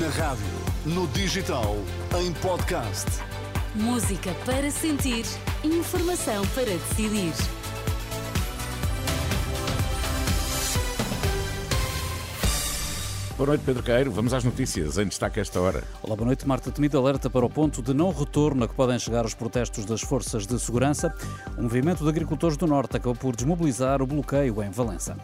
Na rádio, no digital, em podcast. Música para sentir, informação para decidir. Boa noite, Pedro Queiro. Vamos às notícias. Em destaque esta hora. Olá, boa noite. Marta Temido alerta para o ponto de não retorno a que podem chegar os protestos das forças de segurança. O movimento de agricultores do Norte acabou por desmobilizar o bloqueio em Valença.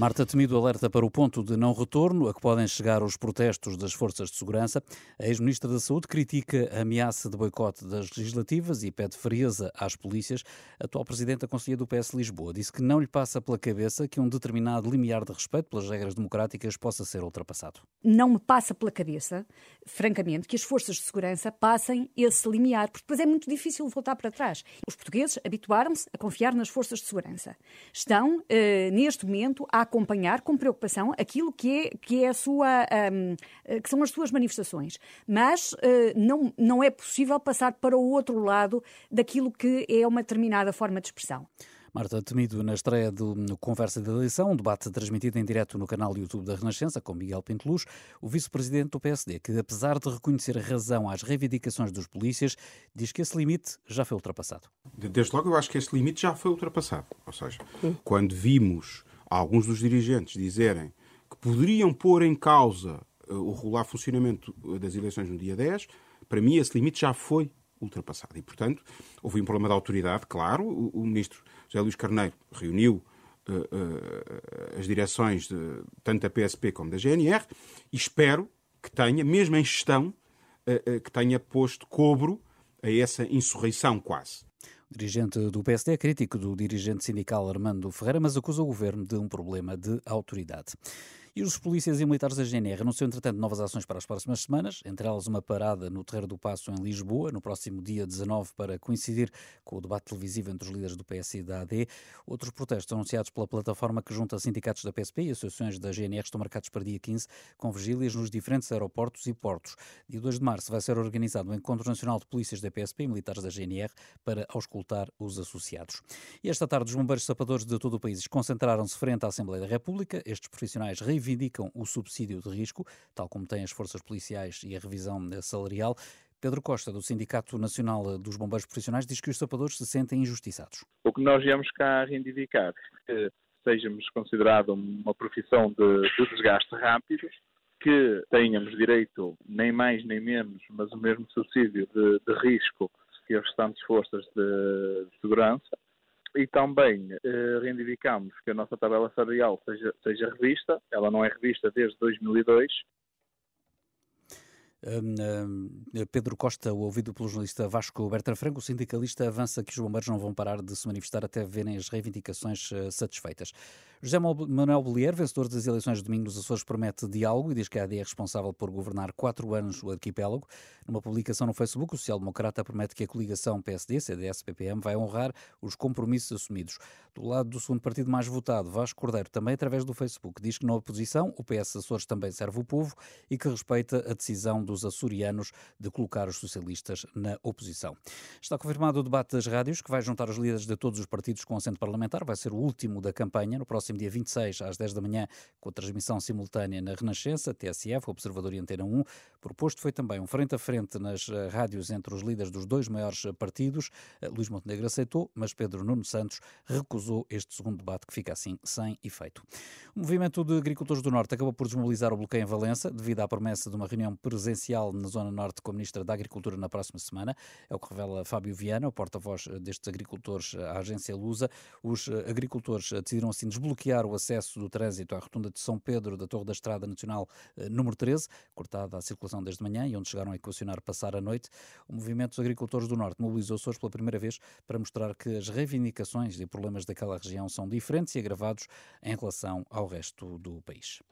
Marta Temido alerta para o ponto de não retorno a que podem chegar os protestos das forças de segurança. A ex-ministra da Saúde critica a ameaça de boicote das legislativas e pede frieza às polícias. A atual presidente da Conselhia do PS Lisboa disse que não lhe passa pela cabeça que um determinado limiar de respeito pelas regras democráticas possa ser ultrapassado. Não me passa pela cabeça, francamente, que as forças de segurança passem esse limiar, porque depois é muito difícil voltar para trás. Os portugueses habituaram-se a confiar nas forças de segurança. Estão, eh, neste momento, a acompanhar com preocupação aquilo que é, que é a sua, um, eh, que são as suas manifestações. Mas uh, não, não é possível passar para o outro lado daquilo que é uma determinada forma de expressão. Marta Temido, na estreia do Conversa de Eleição, um debate transmitido em direto no canal YouTube da Renascença, com Miguel Pinteluz, o vice-presidente do PSD, que apesar de reconhecer a razão às reivindicações dos polícias, diz que esse limite já foi ultrapassado. Desde logo eu acho que esse limite já foi ultrapassado. Ou seja, quando vimos alguns dos dirigentes dizerem que poderiam pôr em causa uh, o regular funcionamento das eleições no dia 10, para mim esse limite já foi ultrapassado. E, portanto, houve um problema de autoridade, claro. O, o ministro José Luís Carneiro reuniu uh, uh, as direções de, tanto da PSP como da GNR e espero que tenha, mesmo em gestão, que tenha posto cobro a essa insurreição quase. Dirigente do PSD é crítico do dirigente sindical Armando Ferreira, mas acusa o governo de um problema de autoridade. E os polícias e militares da GNR anunciam, entretanto, novas ações para as próximas semanas, entre elas uma parada no Terreiro do Passo, em Lisboa, no próximo dia 19, para coincidir com o debate televisivo entre os líderes do PS e da AD. Outros protestos anunciados pela plataforma que junta sindicatos da PSP e associações da GNR estão marcados para dia 15, com vigílias nos diferentes aeroportos e portos. Dia 2 de março vai ser organizado um Encontro Nacional de Polícias da PSP e militares da GNR para auscultar os associados. E esta tarde, os bombeiros sapadores de todo o país concentraram-se frente à Assembleia da República. Estes profissionais reivindicam o subsídio de risco, tal como têm as forças policiais e a revisão salarial. Pedro Costa, do Sindicato Nacional dos Bombeiros Profissionais, diz que os sapadores se sentem injustiçados. O que nós viemos cá reivindicar que sejamos considerados uma profissão de, de desgaste rápido, que tenhamos direito nem mais nem menos, mas o mesmo subsídio de, de risco que as restantes forças de segurança e também eh, reivindicamos que a nossa tabela salarial seja, seja revista. Ela não é revista desde 2002 Pedro Costa, ouvido pelo jornalista Vasco Bertrand Franco, o sindicalista avança que os bombeiros não vão parar de se manifestar até verem as reivindicações uh, satisfeitas. José Manuel Bolier, vencedor das eleições de domingo nos Açores, promete diálogo e diz que a AD é responsável por governar quatro anos o arquipélago. Numa publicação no Facebook, o social-democrata promete que a coligação PSD, CDS, PPM vai honrar os compromissos assumidos. Do lado do segundo partido mais votado, Vasco Cordeiro, também através do Facebook, diz que na oposição o PS Açores também serve o povo e que respeita a decisão dos açorianos de colocar os socialistas na oposição. Está confirmado o debate das rádios, que vai juntar os líderes de todos os partidos com assento parlamentar. Vai ser o último da campanha, no próximo dia 26, às 10 da manhã, com a transmissão simultânea na Renascença, TSF, Observador e Antena 1. Proposto foi também um frente a frente nas eh, rádios entre os líderes dos dois maiores partidos. Eh, Luís Montenegro aceitou, mas Pedro Nuno Santos recusou este segundo debate, que fica assim sem efeito. O movimento de agricultores do Norte acabou por desmobilizar o bloqueio em Valença, devido à promessa de uma reunião presencial na Zona Norte com a Ministra da Agricultura na próxima semana. É o que revela Fábio Viana, o porta-voz destes agricultores à agência Lusa. Os agricultores decidiram assim desbloquear o acesso do trânsito à rotunda de São Pedro da Torre da Estrada Nacional eh, número 13, cortada a circulação desde manhã e onde chegaram a equacionar passar a noite. O movimento dos agricultores do Norte mobilizou-se hoje pela primeira vez para mostrar que as reivindicações e problemas daquela região são diferentes e agravados em relação ao resto do país.